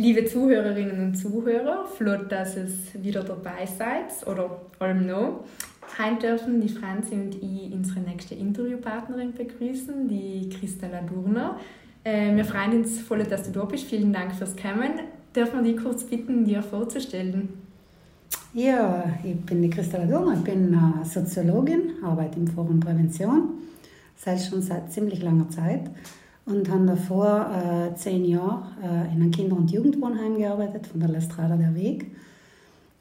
Liebe Zuhörerinnen und Zuhörer, flott, dass es wieder dabei seid oder allem noch. Heute dürfen die Franzi und ich unsere nächste Interviewpartnerin begrüßen, die Christella Durner. Äh, wir freuen uns voll, dass du da bist. Vielen Dank fürs Kommen. Dürfen wir dich kurz bitten, dir vorzustellen? Ja, ich bin die Christella Durner, ich bin äh, Soziologin, arbeite im Forum Prävention, seit schon seit ziemlich langer Zeit und habe davor äh, zehn Jahre äh, in einem Kinder- und Jugendwohnheim gearbeitet, von der Lestrada der Weg.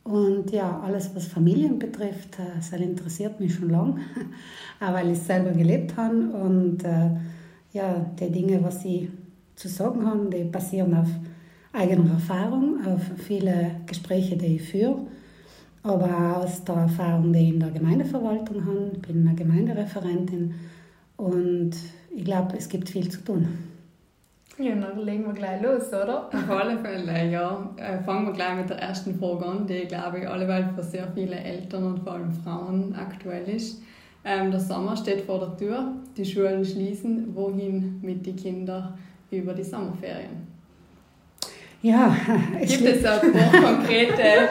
Und ja, alles, was Familien betrifft, äh, interessiert mich schon lange, auch weil ich selber gelebt habe. Und äh, ja, die Dinge, was ich zu sagen habe, die basieren auf eigener Erfahrung, auf viele Gespräche, die ich führe, aber auch aus der Erfahrung, die ich in der Gemeindeverwaltung habe. Ich bin eine Gemeindereferentin und ich glaube, es gibt viel zu tun. Ja, dann legen wir gleich los, oder? Auf alle Fälle, ja. Äh, fangen wir gleich mit der ersten Frage an, die, glaube ich, alleweil für sehr viele Eltern und vor allem Frauen aktuell ist. Ähm, der Sommer steht vor der Tür, die Schulen schließen. Wohin mit den Kindern über die Sommerferien? Ja, es gibt es paar konkrete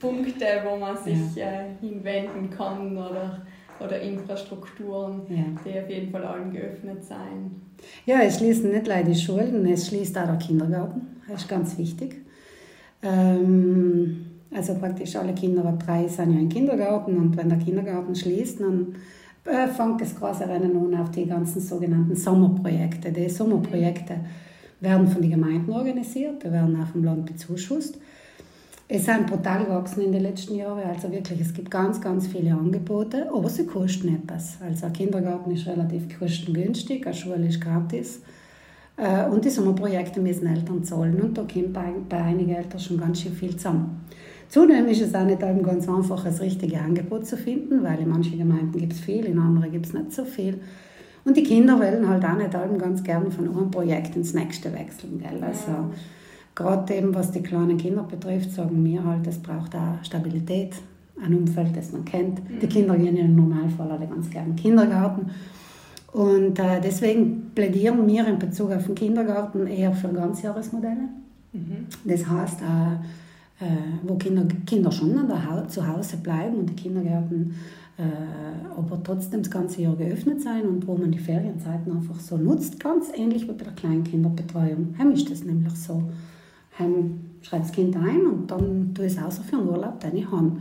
Punkte, wo man sich ja. äh, hinwenden kann oder oder Infrastrukturen, ja. die auf jeden Fall allen geöffnet sein. Ja, es schließen nicht leider die Schulen, es schließt auch der Kindergarten. Das ist ganz wichtig. Ähm, also praktisch alle Kinder ab drei sind ja im Kindergarten und wenn der Kindergarten schließt, dann äh, fängt das große Rennen an auf die ganzen sogenannten Sommerprojekte. Die Sommerprojekte werden von den Gemeinden organisiert, die werden auch vom Land bezuschusst. Es sind brutal gewachsen in den letzten Jahren. Also wirklich, es gibt ganz, ganz viele Angebote, aber sie kosten etwas. Also ein Kindergarten ist relativ kostengünstig, eine Schule ist gratis. Äh, und die Sommerprojekte müssen Eltern zahlen. Und da kommt bei, bei einigen Eltern schon ganz schön viel zusammen. Zudem ist es auch nicht ganz einfach, das richtige Angebot zu finden, weil in manchen Gemeinden gibt es viel, in anderen gibt es nicht so viel. Und die Kinder wollen halt auch nicht ganz gerne von einem Projekt ins nächste wechseln. Gell? Also, gerade eben was die kleinen Kinder betrifft, sagen wir halt, es braucht auch Stabilität, ein Umfeld, das man kennt. Mhm. Die Kinder gehen im Normalfall alle ganz gerne in den Kindergarten. Und äh, deswegen plädieren wir in Bezug auf den Kindergarten eher für Ganzjahresmodelle. Mhm. Das heißt, äh, äh, wo Kinder, Kinder schon an der ha zu Hause bleiben und die Kindergärten äh, aber trotzdem das ganze Jahr geöffnet sein und wo man die Ferienzeiten einfach so nutzt, ganz ähnlich wie bei der Kleinkinderbetreuung. Heim ist das nämlich so heim schreibt das Kind ein und dann tue ich es außer für einen Urlaub, den ich habe.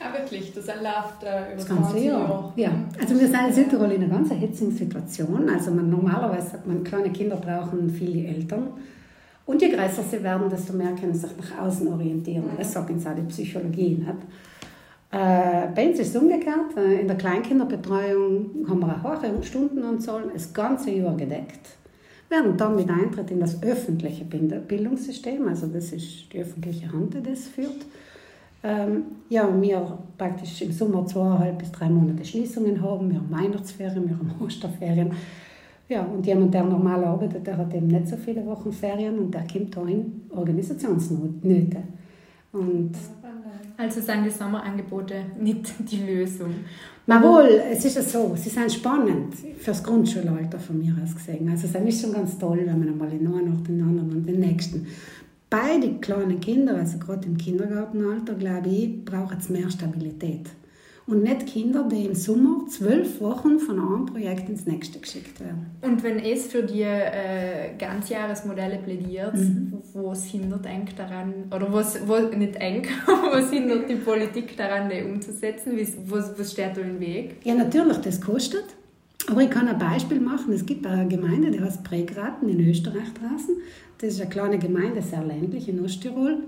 Ja, wirklich, das läuft äh, über das ganze Jahr. Jahr. Ja, also wir sind in Südtirol in einer ganz hitzigen Situation. Also man, normalerweise sagt man, kleine Kinder brauchen viele Eltern. Und je größer sie werden, desto mehr können sie sich nach außen orientieren. Das sagt uns auch die Psychologie. Nicht? Äh, bei uns ist es umgekehrt. Äh, in der Kleinkinderbetreuung haben wir eine hohe Stundenanzahl, das ganze Jahr gedeckt während dann mit Eintritt in das öffentliche Bildungssystem, also das ist die öffentliche Hand, die das führt, ähm, ja, wir praktisch im Sommer zweieinhalb bis drei Monate Schließungen haben, wir haben Weihnachtsferien, wir haben Osterferien. Ja, und jemand, der normal arbeitet, der hat eben nicht so viele Wochen Ferien und der kommt da in Organisationsnöte. Und also sind die Sommerangebote nicht die Lösung. Na wohl, es ist ja so, sie sind spannend fürs Grundschulalter von mir aus gesehen. Also es ist schon ganz toll, wenn man einmal in einen nach den anderen und den nächsten. Beide kleinen Kinder, also gerade im Kindergartenalter, glaube ich, brauchen es mehr Stabilität und nicht Kinder, die im Sommer zwölf Wochen von einem Projekt ins nächste geschickt werden. Und wenn es für die äh, Ganzjahresmodelle plädiert, mhm. was hindert eng daran, oder was, was nicht eng, was hindert die Politik daran, die umzusetzen? Was, was steht da im Weg? Ja, natürlich, das kostet. Aber ich kann ein Beispiel machen. Es gibt eine Gemeinde, die heißt Prägraten in Österreich draußen. Das ist eine kleine Gemeinde, sehr ländlich in Osttirol.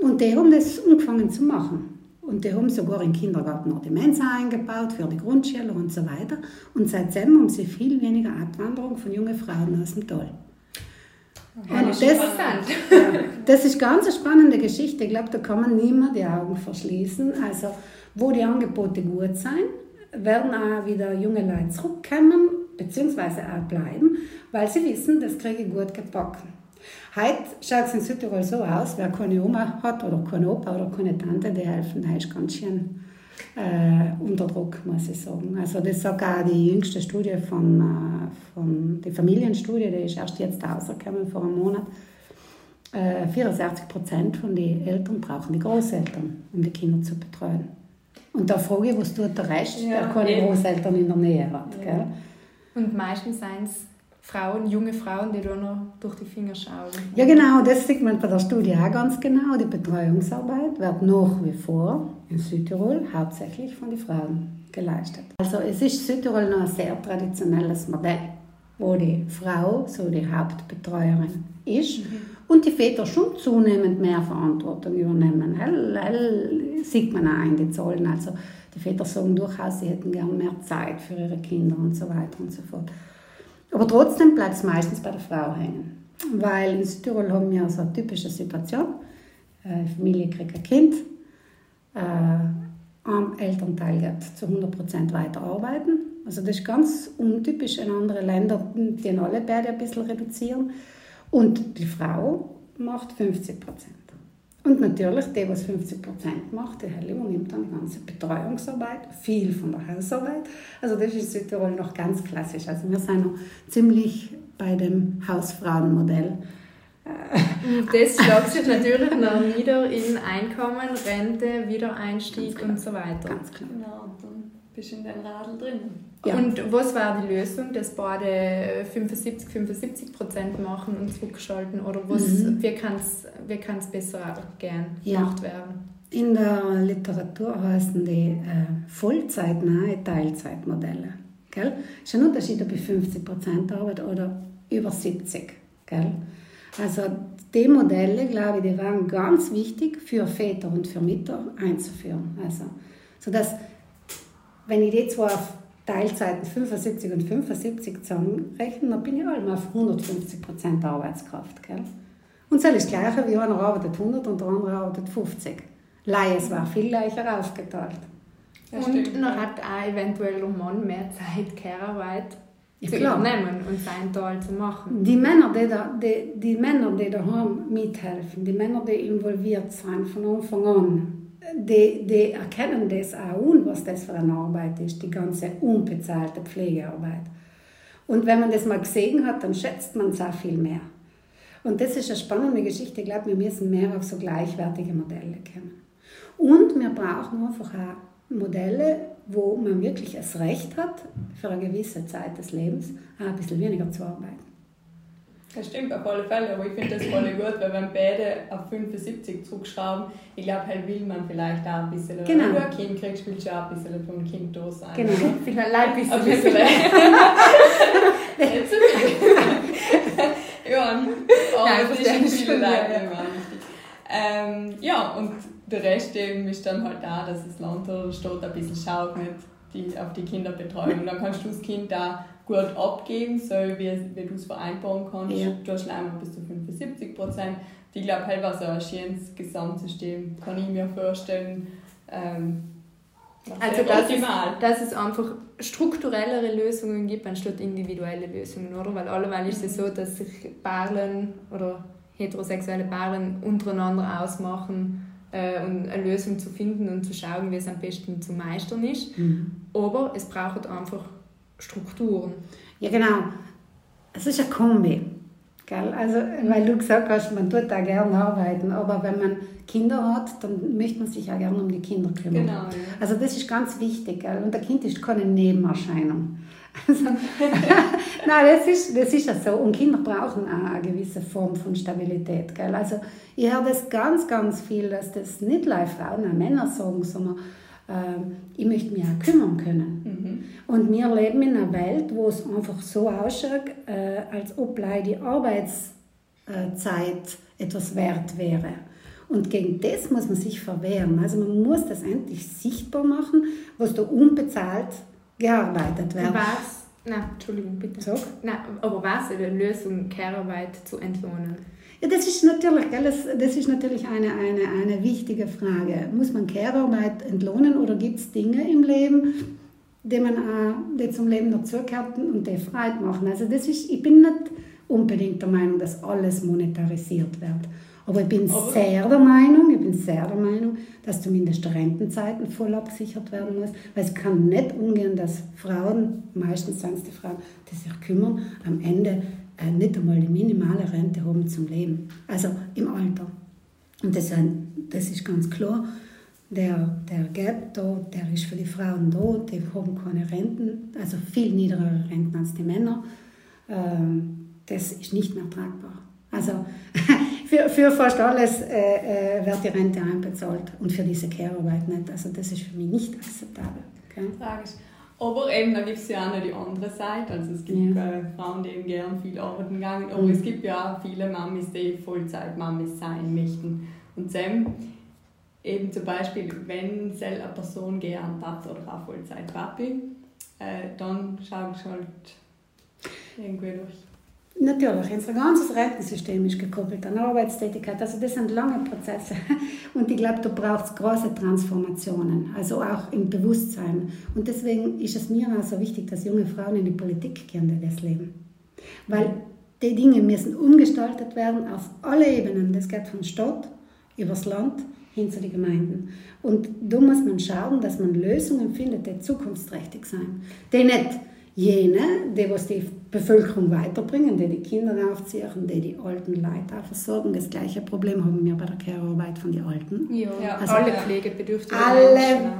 Und die haben das angefangen zu machen. Und die haben sogar im Kindergarten noch die Mensa eingebaut für die Grundschüler und so weiter. Und seitdem haben sie viel weniger Abwanderung von jungen Frauen aus dem Tal. Und das, das ist ganz eine spannende Geschichte. Ich glaube, da kann man niemand die Augen verschließen. Also, wo die Angebote gut sind, werden auch wieder junge Leute zurückkommen, beziehungsweise auch bleiben, weil sie wissen, das kriege ich gut gepackt. Heute schaut es in Südtirol so aus, wer keine Oma hat oder keine Opa oder keine Tante, die helfen, da ist ganz schön äh, unter Druck, muss ich sagen. Also das sagt auch die jüngste Studie von, äh, von der Familienstudie, die ist erst jetzt rausgekommen, vor einem Monat. Äh, 64 Prozent von den Eltern brauchen die Großeltern, um die Kinder zu betreuen. Und da frage ich, was tut der Rest, ja, der keine eben. Großeltern in der Nähe hat. Ja. Und meistens sind es Frauen, junge Frauen, die da noch durch die Finger schauen. Ja, genau, das sieht man bei der Studie auch ganz genau. Die Betreuungsarbeit wird nach wie vor in Südtirol hauptsächlich von den Frauen geleistet. Also es ist Südtirol noch ein sehr traditionelles Modell, wo die Frau so die Hauptbetreuerin ist mhm. und die Väter schon zunehmend mehr Verantwortung übernehmen. Hell, hell sieht man auch in den Zahlen. Also die Väter sagen durchaus, sie hätten gern mehr Zeit für ihre Kinder und so weiter und so fort. Aber trotzdem bleibt es meistens bei der Frau hängen. Weil in Südtirol haben wir so eine typische Situation. Eine Familie kriegt ein Kind, äh, ein Elternteil geht zu 100% weiter arbeiten. Also das ist ganz untypisch in anderen Ländern, die alle beide ein bisschen reduzieren. Und die Frau macht 50%. Und natürlich, der, was 50% macht, der Herr übernimmt dann die ganze Betreuungsarbeit, viel von der Hausarbeit. Also das ist in Südtirol noch ganz klassisch. Also wir sind noch ziemlich bei dem Hausfrauenmodell. Das schlägt sich natürlich noch nieder in Einkommen, Rente, Wiedereinstieg und so weiter. Ganz klar. Genau, bist du in deinem Radl drin. Ja. Und was war die Lösung, dass beide 75, 75 Prozent machen und zurückschalten? Oder was, mhm. wie kann es wie kann's besser gern ja. gemacht werden? In der Literatur heißen die äh, vollzeitnahe Teilzeitmodelle. Gell? ist ein Unterschied, ob ich 50 Prozent arbeite oder über 70. Gell? Also die Modelle, glaube ich, die waren ganz wichtig für Väter und für Mütter einzuführen. Also, sodass, wenn ich die zwei auf Teilzeiten 75 und 75 zusammenrechnen, dann bin ich allem auf 150 Prozent Arbeitskraft. Gell? Und das ist das Gleiche, wie einer arbeitet 100 und der andere arbeitet 50. Leies war viel leichter aufgeteilt. und stimmt, man hat auch eventuell um Mann mehr Zeit, Care-Arbeit ja, zu klar. übernehmen und sein Teil zu machen. Die Männer, die, da, die, die Männer, die daheim mithelfen, die Männer, die involviert sind von Anfang an, die, die erkennen das auch und was das für eine Arbeit ist, die ganze unbezahlte Pflegearbeit. Und wenn man das mal gesehen hat, dann schätzt man es auch viel mehr. Und das ist eine spannende Geschichte. Ich glaube, wir müssen mehr auf so gleichwertige Modelle kommen. Und wir brauchen einfach auch Modelle, wo man wirklich das Recht hat, für eine gewisse Zeit des Lebens auch ein bisschen weniger zu arbeiten. Das stimmt auf alle Fälle, aber ich finde das voll gut, weil wenn beide auf 75 zurückschrauben, ich glaube, halt will man vielleicht auch ein bisschen, genau. wenn du ein Kind kriegst, willst du auch ein bisschen vom Kind da sein. Genau, vielleicht ein bisschen. Ein bisschen. ja, aber Nein, das ist viele Leute immer ähm, Ja, und der Rest eben ist dann halt auch, dass das Land die Stadt ein bisschen schaut mit die, auf die Kinderbetreuung. Dann kannst du das Kind da gut abgeben, so wie, wie du es vereinbaren kannst. Ja. Du hast einmal bis zu 75 Prozent. Ich glaube, halt war so ein schönes Gesamtsystem, kann ich mir vorstellen. Ähm, also das ist, dass es einfach strukturellere Lösungen gibt anstatt individuelle Lösungen, oder? Weil alleweil ist es so, dass sich Paaren oder heterosexuelle Paaren untereinander ausmachen, äh, und eine Lösung zu finden und zu schauen, wie es am besten zu meistern ist. Mhm. Aber es braucht einfach Strukturen. Ja, genau. Es ist ein Kombi. Gell? Also, weil du gesagt hast, man tut da gerne arbeiten, aber wenn man Kinder hat, dann möchte man sich auch gerne um die Kinder kümmern. Genau, ja. Also das ist ganz wichtig. Gell? Und der Kind ist keine Nebenerscheinung. Also, Nein, das ist, das ist ja so. Und Kinder brauchen auch eine gewisse Form von Stabilität. Gell? Also ich höre das ganz, ganz viel, dass das nicht live Frauen, auch Männer sagen, sondern äh, ich möchte mich auch kümmern können. Mhm. Und wir leben in einer Welt, wo es einfach so ausschaut, äh, als ob die Arbeitszeit etwas wert wäre. Und gegen das muss man sich verwehren. Also man muss das endlich sichtbar machen, was da unbezahlt gearbeitet wird. Was Nein, Entschuldigung, bitte. Sag. Nein, aber was ist eine Lösung, Care-Arbeit zu entlohnen? Ja, das ist natürlich, gell, das, das ist natürlich eine, eine, eine wichtige Frage. Muss man Care-Arbeit entlohnen oder gibt es Dinge im Leben, die, man auch, die zum Leben dazugehören und die Freude machen? Also das ist, ich bin nicht unbedingt der Meinung, dass alles monetarisiert wird. Aber ich bin Aber- sehr der Meinung, ich bin sehr der Meinung, dass zumindest Rentenzeiten voll abgesichert werden muss. Weil es kann nicht umgehen, dass Frauen, meistens sind es die Frauen, die sich kümmern, am Ende äh, nicht einmal die minimale Rente haben zum Leben. Also im Alter. Und das, das ist ganz klar. Der, der Gap da, der ist für die Frauen da, die haben keine Renten, also viel niedrigere Renten als die Männer. Ähm, das ist nicht mehr tragbar. Also für, für fast alles äh, äh, wird die Rente einbezahlt und für diese Care-Arbeit nicht. Also das ist für mich nicht akzeptabel. Okay? Tragisch. Aber eben, da gibt es ja auch noch die andere Seite. Also es gibt äh, Frauen, die eben gern viel arbeiten gehen, aber Mhm. es gibt ja auch viele Mamis, die Vollzeit-Mamis sein möchten. Und Sam, eben zum Beispiel, wenn sel eine Person gern hat oder auch Vollzeit-Papi, äh, dann schaust du halt irgendwie durch. Natürlich, unser ganzes Rentensystem ist gekoppelt an Arbeitstätigkeit. Also das sind lange Prozesse. Und ich glaube, da braucht es große Transformationen, also auch im Bewusstsein. Und deswegen ist es mir auch so wichtig, dass junge Frauen in die Politik gehen, die das leben. Weil die Dinge müssen umgestaltet werden auf alle Ebenen. Das geht von Stadt übers Land hin zu den Gemeinden. Und da muss man schauen, dass man Lösungen findet, die zukunftsträchtig sind. Die nicht jene, die was die Bevölkerung weiterbringen, die die Kinder aufziehen, die die alten Leute auch versorgen. Das gleiche Problem haben wir bei der Care-Arbeit von den Alten. Ja, also alle pflegebedürftigen Alle, Menschen.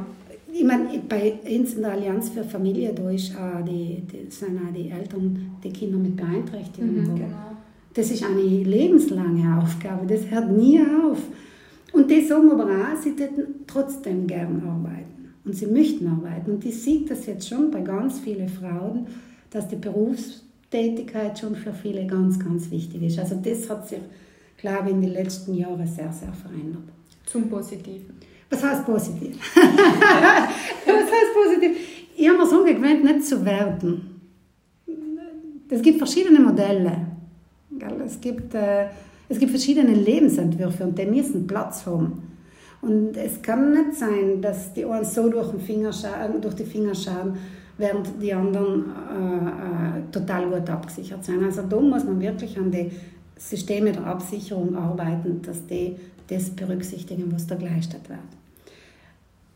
ich meine, bei uns in der Allianz für Familie, da ist auch die, die, sind auch die Eltern, die Kinder mit Beeinträchtigungen Mhm. Genau. Das ist eine lebenslange Aufgabe, das hört nie auf. Und die sagen aber auch, sie täten trotzdem gern arbeiten. Und sie möchten arbeiten. Und ich sehe das jetzt schon bei ganz vielen Frauen, dass die Berufstätigkeit schon für viele ganz, ganz wichtig ist. Also das hat sich, glaube ich, in den letzten Jahren sehr, sehr verändert. Zum Positiven. Was heißt positiv? Was heißt positiv? Ich habe mir so gewöhnt, nicht zu werden. Es gibt verschiedene Modelle. Es gibt, äh, es gibt verschiedene Lebensentwürfe und die müssen Platz haben. Und es kann nicht sein, dass die einen so durch, den Finger schauen, durch die Finger schauen, während die anderen äh, äh, total gut abgesichert sind. Also da muss man wirklich an die Systeme der Absicherung arbeiten, dass die das berücksichtigen, was da geleistet wird.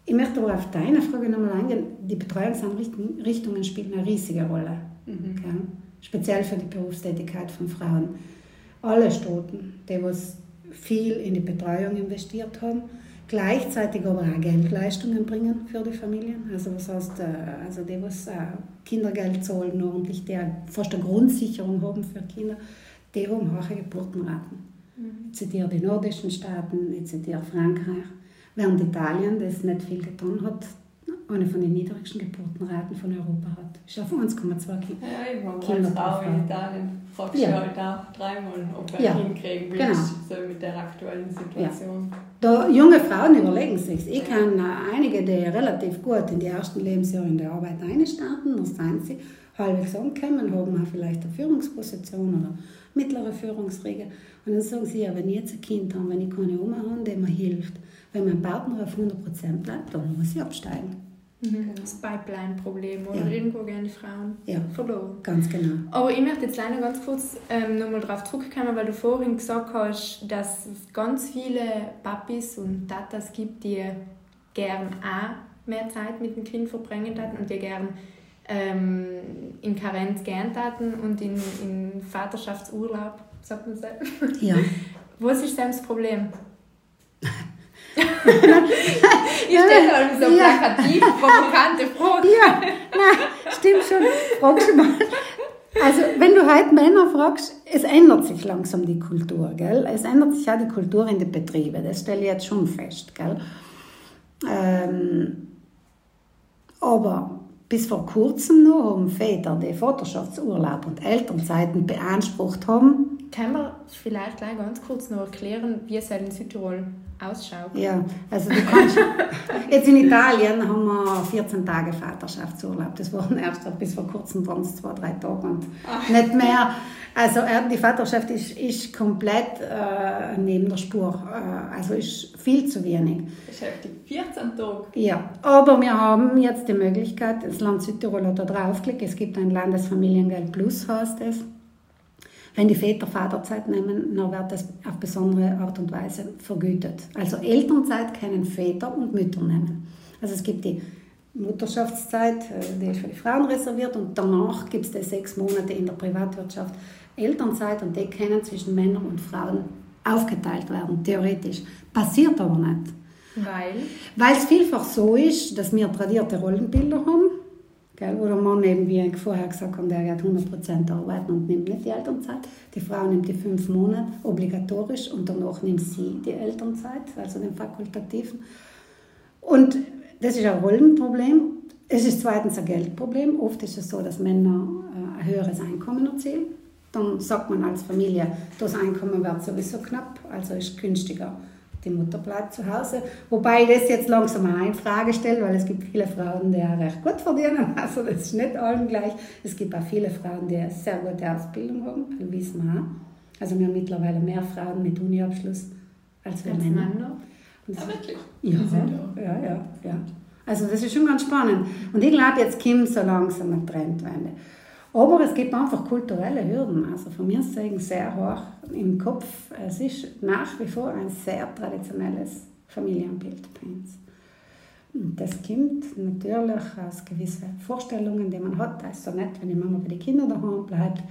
Ich möchte aber auf deine Frage nochmal eingehen. Die Betreuungseinrichtungen spielen eine riesige Rolle. Mhm. Okay? Speziell für die Berufstätigkeit von Frauen. Alle Staaten, die was viel in die Betreuung investiert haben, gleichzeitig aber auch Geldleistungen bringen für die Familien. Also was heißt, äh, also die, was äh, Kindergeld zahlen, ordentlich, die auch fast eine Grundsicherung haben für Kinder, die haben hohe Geburtenraten. Ich zitiere die nordischen Staaten, ich zitiere Frankreich, während Italien, das nicht viel getan hat, eine von den niedrigsten Geburtenraten von Europa hat. Ist auf 1,2 Kinder. Ja, eben, aber Kinder pro in. Italien fragst Ja. halt auch dreimal, ob du Ja, hinkriegen willst, genau. so mit der aktuellen Situation. Da junge Frauen überlegen sich. Ich kenne äh, einige, die relativ gut in die ersten Lebensjahre in der Arbeit einstarten, dann sind sie halbwegs angekommen, haben auch vielleicht eine Führungsposition oder mittlere Führungsriege. Und dann sagen sie, ja, wenn ich jetzt ein Kind habe, wenn ich keine Oma habe, die mir hilft, wenn mein Partner auf 100% bleibt, dann muss ich absteigen. Das Pipeline-Problem, oder? Ja. Irgendwo gehen die Frauen Ja. verloren. Ganz genau. Aber ich möchte jetzt leider ganz kurz ähm, nochmal darauf zurückkommen, weil du vorhin gesagt hast, dass es ganz viele Papis und Tatas gibt, die gern auch mehr Zeit mit dem Kind verbringen hatten und die gern ähm, in Karenz gern taten und in, in Vaterschaftsurlaub, sagt man so. Ja. Was ist denn das Problem? Ich stelle halt so Ja. plakativ, provokante Fragen. Ja, nein, stimmt schon. Fragst du mal. Also, wenn du heute Männer fragst, es ändert sich langsam die Kultur, gell? Es ändert sich auch die Kultur in den Betrieben, das stelle ich jetzt schon fest, gell? Ähm, aber bis vor kurzem noch haben Väter, die Vaterschaftsurlaub und Elternzeiten beansprucht haben, Können wir vielleicht gleich ganz kurz noch erklären, wie es halt in Südtirol ausschaut. Ja, also du kannst, jetzt in Italien haben wir 14 Tage Vaterschaftsurlaub. Das waren erst bis vor kurzem waren es zwei, drei Tage und Ach. nicht mehr. Also die Vaterschaft ist, ist komplett äh, neben der Spur. Äh, also ist viel zu wenig. Beschäftigt 14 Tage? Ja, aber wir haben jetzt die Möglichkeit, das Land Südtirol hat da draufgelegt, es gibt ein Landesfamiliengeld Plus, heißt es. Wenn die Väter Vaterzeit nehmen, dann wird das auf besondere Art und Weise vergütet. Also Elternzeit können Väter und Mütter nehmen. Also es gibt die Mutterschaftszeit, äh, die ist für die Frauen reserviert und danach gibt es die sechs Monate in der Privatwirtschaft Elternzeit und die können zwischen Männern und Frauen aufgeteilt werden, theoretisch. Passiert aber nicht. Weil? Weil es vielfach so ist, dass wir tradierte Rollenbilder haben Gell? Oder Mann eben, wie ich vorher gesagt habe, der geht 100% arbeiten und nimmt nicht die Elternzeit. Die Frau nimmt die fünf Monate obligatorisch und danach nimmt sie die Elternzeit, also den fakultativen. Und das ist ein Rollenproblem. Es ist zweitens ein Geldproblem. Oft ist es so, dass Männer äh, ein höheres Einkommen erzielen. Dann sagt man als Familie, das Einkommen wird sowieso knapp, also ist günstiger die Mutter bleibt zu Hause. Wobei ich das jetzt langsam eine Frage stelle, weil es gibt viele Frauen, die recht gut verdienen. Also das ist nicht allen gleich. Es gibt auch viele Frauen, die eine sehr gute Ausbildung haben, das wissen wir auch. Also wir haben mittlerweile mehr Frauen mit Uniabschluss als wir Männer. Männer. Ja, ah, wirklich? Ja, ja, ja, ja. Also das ist schon ganz spannend. Und ich glaube, jetzt kommt so langsam eine Trendwende. Aber es gibt einfach kulturelle Hürden. Also von mir sagen sehr hoch im Kopf. Es ist nach wie vor ein sehr traditionelles Familienbild bei uns. Und das kommt natürlich aus gewissen Vorstellungen, die man hat. Das ist so nett, wenn die Mama bei den Kindern daheim bleibt.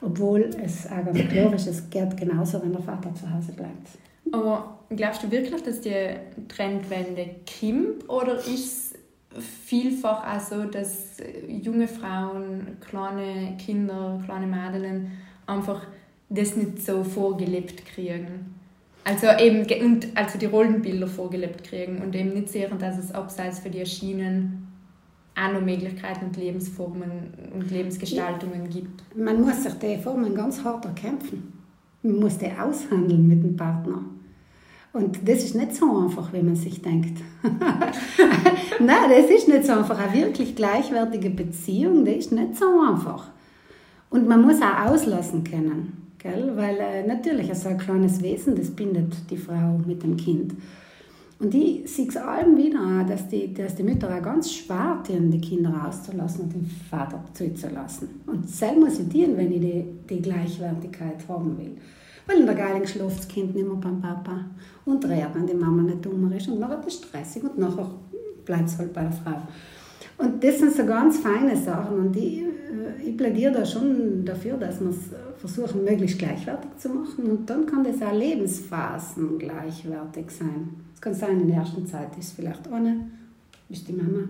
Obwohl es auch ganz klar ist, es geht genauso, wenn der Vater zu Hause bleibt. Aber glaubst du wirklich, dass die Trendwende kommt? Oder ist vielfach auch so, dass junge Frauen, kleine Kinder, kleine Mädchen einfach das nicht so vorgelebt kriegen. Also eben und also die Rollenbilder vorgelebt kriegen und eben nicht sehen, dass es abseits für die Erschienen auch noch Möglichkeiten und Lebensformen und Lebensgestaltungen gibt. Man muss sich die Formen ganz hart erkämpfen. Man muss die aushandeln mit dem Partner. Und das ist nicht so einfach, wie man sich denkt. Nein, das ist nicht so einfach. Eine wirklich gleichwertige Beziehung, das ist nicht so einfach. Und man muss auch auslassen können. Gell? Weil äh, natürlich so ein kleines Wesen, das bindet die Frau mit dem Kind. Und ich sehe es allem wieder, dass die, dass die Mütter auch ganz schwer tun, die Kinder auszulassen und den Vater zuzulassen. Und selbst muss ich dienen, wenn ich die, die Gleichwertigkeit haben will. Weil in der Geiling schläft das Kind nicht mehr beim Papa und redet, wenn die Mama nicht dummer ist. Und nachher ist es stressig und nachher bleibt es halt bei der Frau. Und das sind so ganz feine Sachen. Und ich, äh, ich plädiere da schon dafür, dass wir es versuchen, möglichst gleichwertig zu machen. Und dann kann das auch Lebensphasen gleichwertig sein. Es kann sein, in der ersten Zeit ist vielleicht eine, ist die Mama.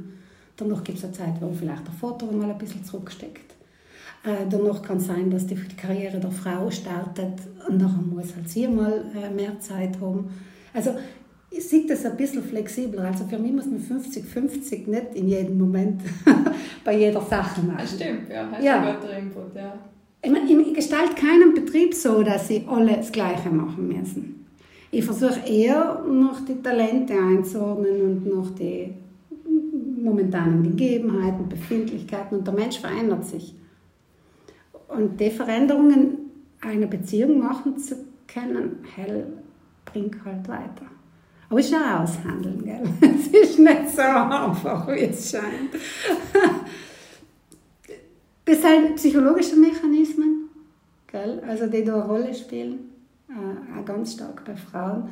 Danach gibt es eine Zeit, wo vielleicht der Vater mal ein bisschen zurücksteckt. Äh, danach kann es sein, dass die Karriere der Frau startet und nachher muss halt sie mal äh, mehr Zeit haben. Also ich sehe das ein bisschen flexibler. Also für mich muss man 50-50 nicht in jedem Moment bei jeder Sache machen. Das stimmt, ja. Hast ja. Input, ja. Ich, meine, ich gestalte keinen Betrieb so, dass sie alle das Gleiche machen müssen. Ich versuche eher noch die Talente einzuordnen und noch die momentanen Gegebenheiten, Befindlichkeiten und der Mensch verändert sich. Und die Veränderungen eine Beziehung machen zu können, hell, bringt halt weiter. Aber es ist auch aushandeln, gell? Es ist nicht so einfach, wie es scheint. Das sind psychologische Mechanismen, gell? Also die da eine Rolle spielen, äh, auch ganz stark bei Frauen.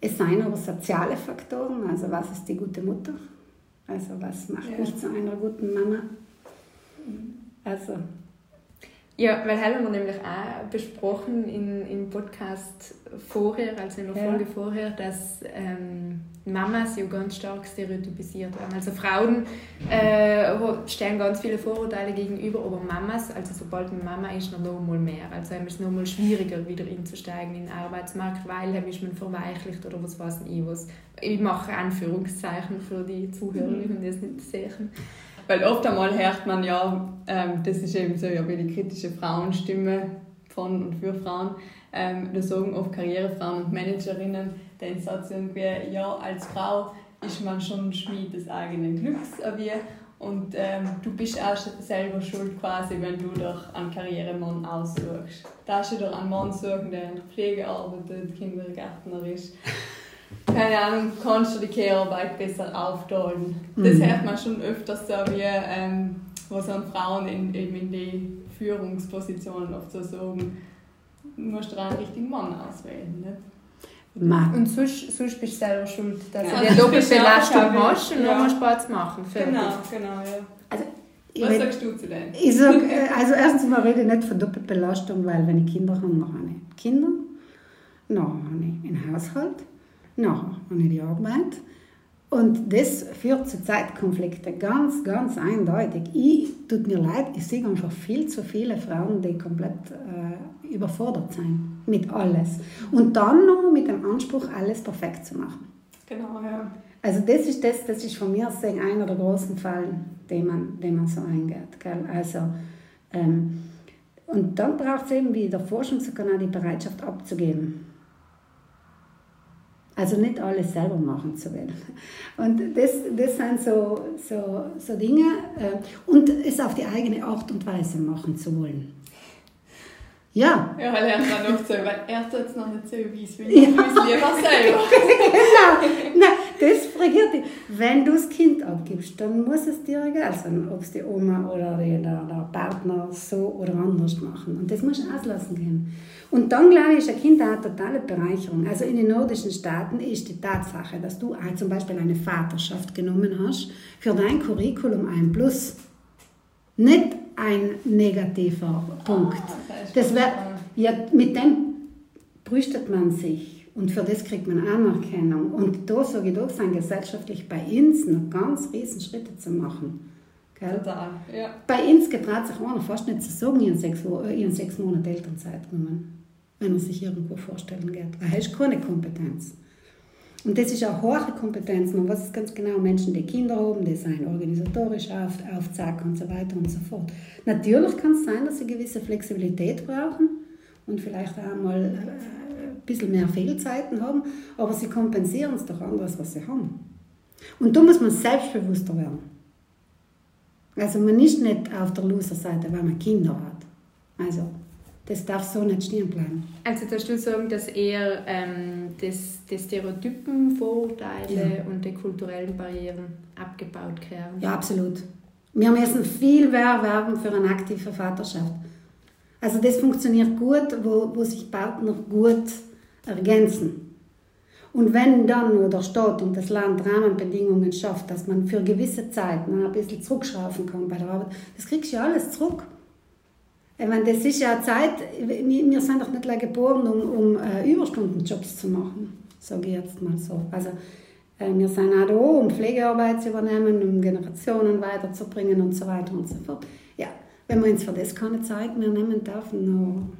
Es seien aber soziale Faktoren, also was ist die gute Mutter? Also was macht ja. mich zu einer guten Mama? Also ja, weil haben wir nämlich auch besprochen in, im Podcast vorher, also in der Folge ja. vorher, dass ähm, Mamas ja ganz stark stereotypisiert werden. Also Frauen äh, stellen ganz viele Vorurteile gegenüber, aber Mamas, also sobald eine Mama ist, noch mal mehr. Also ist es noch mal schwieriger, wieder einzusteigen in den Arbeitsmarkt, weil dann ist man verweichlicht oder was weiß ich was. Ich mache Anführungszeichen für die Zuhörerinnen, die es nicht sehen. Weil oft einmal hört man ja, ähm, das ist eben so ja, wie die kritische Frauenstimme von und für Frauen, ähm, da sagen oft Karrierefrauen und Managerinnen, den Satz irgendwie, ja, als Frau ist man schon Schmied des eigenen Glücks wie und ähm, du bist auch selber schuld quasi, wenn du doch einen Karrieremann aussuchst. Da du doch einen Mann suchen, der in der Pflege arbeitet, Kindergärtner ist. Keine Ahnung, kannst du die Kehrarbeit besser aufteilen. Das mhm. hört man schon öfters so, wie ähm, was an Frauen in, eben in die Führungspositionen oft so sagen, du musst du einen richtigen Mann auswählen. Nicht? Mann. Und sonst, sonst bist du selber schuld, dass ja, du eine Doppelbelastung hast und ja. musst Sport machen. Fertig. Genau, genau, ja. Also, Was wenn, sagst du zu dem? Ich sag, äh, also erstens mal rede ich nicht von Doppelbelastung, weil wenn ich Kinder habe, dann habe ich Kinder, dann habe ich einen Haushalt, dann habe ich die Arbeit und das führt zu Zeitkonflikten ganz, ganz eindeutig. Ich, tut mir leid, ich sehe einfach viel zu viele Frauen, die komplett äh, überfordert sind mit alles. Und dann noch mit dem Anspruch, alles perfekt zu machen. Genau, ja. Also das ist, das, das ist von mir aus einer der großen Fallen, den man, den man so eingeht. Gell? Also, ähm, und dann braucht es eben, wie der Forschung sogar die Bereitschaft abzugeben. Also nicht alles selber machen zu wollen. Und das, das sind so, so, so Dinge. Äh, und es auf die eigene Art und Weise machen zu wollen. Ja. Ja, er lernt dann noch so, weil er tut es noch nicht so, wie es will. Ja. lieber selber. genau. Nein, das fragiert dich. Wenn du das Kind abgibst, dann muss es dir egal sein, ob es die Oma oder der, der Partner so oder anders machen. Und das musst du auslassen können. Und dann, glaube ich, ist ein Kind eine totale Bereicherung. Also in den nordischen Staaten ist die Tatsache, dass du zum Beispiel eine Vaterschaft genommen hast, für dein Curriculum ein Plus. Nicht ein negativer Punkt. Ah, das wär, ja, mit dem brüstet man sich und für das kriegt man Anerkennung. Und da sage ich, da sind gesellschaftlich bei uns noch ganz riesen Schritte zu machen. Gell? Total, ja. Bei uns getraut sich einer fast nicht zu sagen, ihren sechs, ihren sechs Monate Elternzeit genommen, wenn man sich irgendwo vorstellen geht. Weil hast keine Kompetenz. Und das ist auch hohe Kompetenz. Man weiß ganz genau, Menschen, die Kinder haben, die sind organisatorisch auf, aufzacken und so weiter und so fort. Natürlich kann es sein, dass sie gewisse Flexibilität brauchen und vielleicht auch mal äh, bisschen mehr Fehlzeiten haben, aber sie kompensieren es durch anderes, was sie haben. Und da muss man selbstbewusster werden. Also man ist nicht auf der Loser-Seite, weil man Kinder hat. Also das darf so nicht stehen bleiben. Also darfst du sagen, dass eher ähm, das, die Stereotypen, Vorurteile ja. und die kulturellen Barrieren abgebaut werden? Ja, absolut. Wir müssen viel mehr werben für eine aktive Vaterschaft. Also das funktioniert gut, wo, wo sich Partner gut ergänzen. Und wenn dann nur der Staat und das Land Rahmenbedingungen schafft, dass man für gewisse Zeit ein bisschen zurückschrauben kann bei der Arbeit, das kriegst du ja alles zurück. Ich meine, das ist ja Zeit, wir sind doch nicht geboren, um, um uh, Überstundenjobs zu machen, sage ich jetzt mal so. Also äh, wir sind auch da, um Pflegearbeit zu übernehmen, um Generationen weiterzubringen und so weiter und so fort. Ja, wenn wir uns für das keine Zeit mehr nehmen dürfen,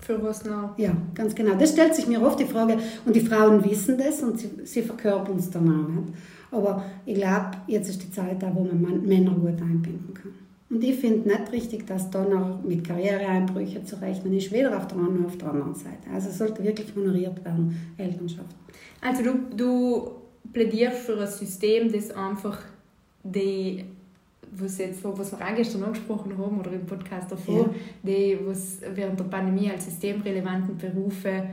für was noch? Ja, ganz genau. Das stellt sich mir oft die Frage, und die Frauen wissen das und sie, sie verkörpern es dann auch nicht. Aber ich glaube, jetzt ist die Zeit da, wo man Männer gut einbinden kann. Und ich finde nicht richtig, dass da noch mit Karriereeinbrüchen zu rechnen ist, weder auf der einen noch auf der anderen Seite. Also es sollte wirklich honoriert werden, Elternschaft. Also du, du plädierst für ein System, das einfach die, was, jetzt, was wir gestern angesprochen haben oder im Podcast davor, ja. die, was während der Pandemie als systemrelevanten Berufe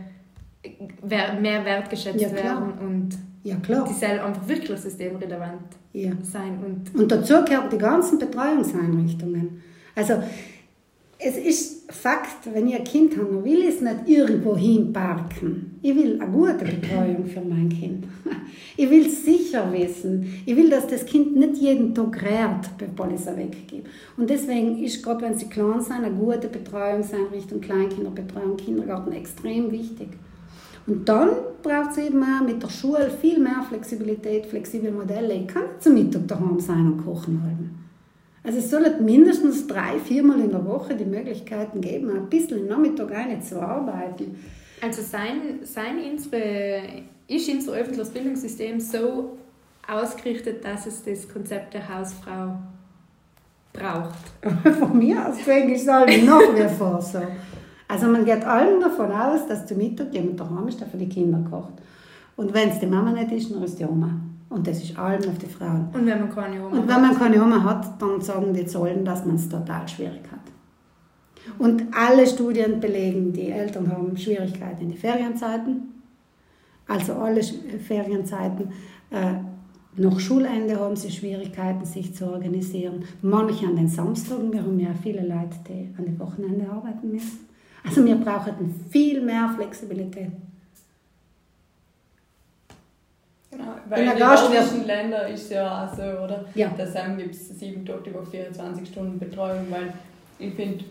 mehr wertgeschätzt ja, werden und ja, klar. Die sollen einfach wirklich systemrelevant ja. sein. Und, und dazu gehören die ganzen Betreuungseinrichtungen. Also es ist Fakt, wenn ich ein Kind habe, will ich es nicht irgendwo hinparken. Ich will eine gute Betreuung für mein Kind. Ich will sicher wissen. Ich will, dass das Kind nicht jeden Tag rät, bevor ich es weggebe. Und deswegen ist, gerade wenn sie klein sind, eine gute Betreuungseinrichtung, Kleinkinderbetreuung, Kindergarten extrem wichtig. Und dann braucht es eben auch mit der Schule viel mehr Flexibilität, flexible Modelle. Ich kann nicht zum Mittag daheim sein und kochen halten. Also es sollen mindestens drei, viermal in der Woche die Möglichkeiten geben, ein bisschen im Nachmittag zu arbeiten. Also sein, sein unsere, ist unser öffentliches Bildungssystem so ausgerichtet, dass es das Konzept der Hausfrau braucht? Von mir aus denke ich, soll noch mehr vor so. Also man geht allen davon aus, dass zu Mittag jemand daheim ist, der für die Kinder kocht. Und wenn es die Mama nicht ist, dann ist die Oma. Und das ist allem auf die Frauen. Und wenn man keine Oma Und wenn man keine Oma hat, dann sagen die Zahlen, dass man es total schwierig hat. Und alle Studien belegen, die Eltern haben Schwierigkeiten in die Ferienzeiten. Also alle Ferienzeiten. Äh, nach Schulende haben sie Schwierigkeiten, sich zu organisieren. Manche an den Samstagen. Wir haben ja viele Leute, die an den Wochenende arbeiten müssen. Also wir brauchen viel mehr Flexibilität. Genau, weil in, in den nordischen Ländern ist es ja auch so, oder? Ja. Da gibt es sieben Tage über 24 Stunden Betreuung, weil ich finde,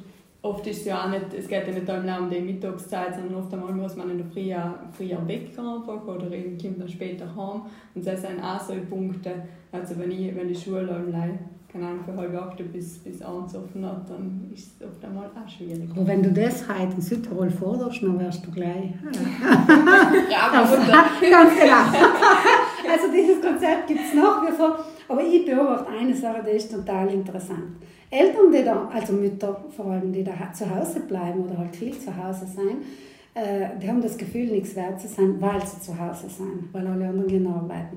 oft ist es ja auch nicht, es geht ja nicht nur um die Mittagszeit, sondern oft einmal muss man in der Früh, früher weggehen einfach oder eben kommt dann später heim. Und das sind auch so Punkte, also wenn, ich, wenn die Schule allein keine Ahnung, für halb acht bis, bis abends offen hat, dann ist es oft einmal auch schwierig. Aber wenn du das heute in Südtirol forderst, dann wärst du gleich. ja, ganz genau. also dieses Konzept gibt es nach wie vor. Aber ich beobachte eine Sache, die ist total interessant. Eltern, die da, also Mütter vor allem, die da zu Hause bleiben oder halt viel zu Hause sein, äh, die haben das Gefühl, nichts wert zu sein, weil sie zu Hause sind, weil alle anderen gehen arbeiten.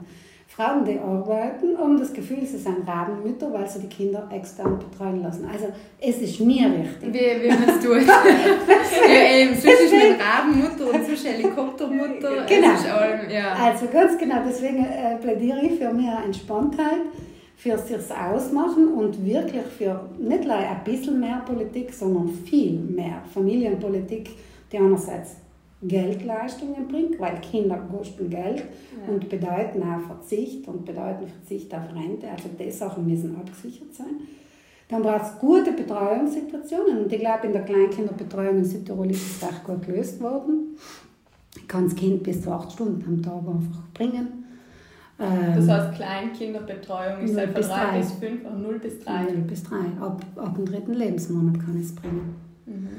Frauen, die arbeiten, haben das Gefühl, sie sind Rabenmütter, weil sie die Kinder extern betreuen lassen. Also es ist mir wichtig. Wie, wie du es? ja, eben, zwischen mit Rabenmutter und zwischen Helikoptermutter. Genau. Allem, ja. Also ganz genau, deswegen äh, plädiere ich für mehr Entspanntheit für sich ausmachen und wirklich für nicht nur ein bisschen mehr Politik, sondern viel mehr Familienpolitik, die einerseits Geldleistungen bringt, weil Kinder kosten Geld ja. und bedeuten auch Verzicht und bedeuten Verzicht auf Rente. Also die Sachen müssen abgesichert sein. Dann braucht es gute Betreuungssituationen und ich glaube, in der Kleinkinderbetreuung in Südtirol ist es recht gut gelöst worden. Ich kann das Kind bis zu acht Stunden am Tag einfach bringen. Das heißt, Kleinkinderbetreuung ist von 3 bis 5 oder 0 bis 3? 0 bis 3. Ab, ab dem dritten Lebensmonat kann ich es bringen. Mhm.